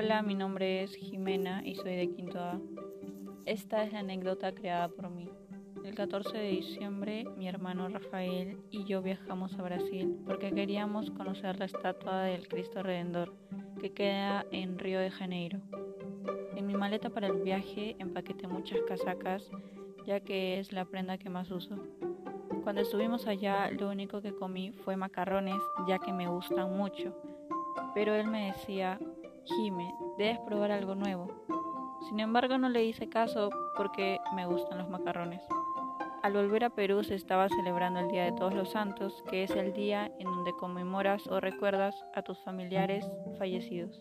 Hola, mi nombre es Jimena y soy de Quinto A. Esta es la anécdota creada por mí. El 14 de diciembre, mi hermano Rafael y yo viajamos a Brasil porque queríamos conocer la estatua del Cristo Redentor que queda en Río de Janeiro. En mi maleta para el viaje empaqueté muchas casacas ya que es la prenda que más uso. Cuando estuvimos allá, lo único que comí fue macarrones ya que me gustan mucho. Pero él me decía, Jime, debes probar algo nuevo. Sin embargo, no le hice caso porque me gustan los macarrones. Al volver a Perú se estaba celebrando el Día de Todos los Santos, que es el día en donde conmemoras o recuerdas a tus familiares fallecidos.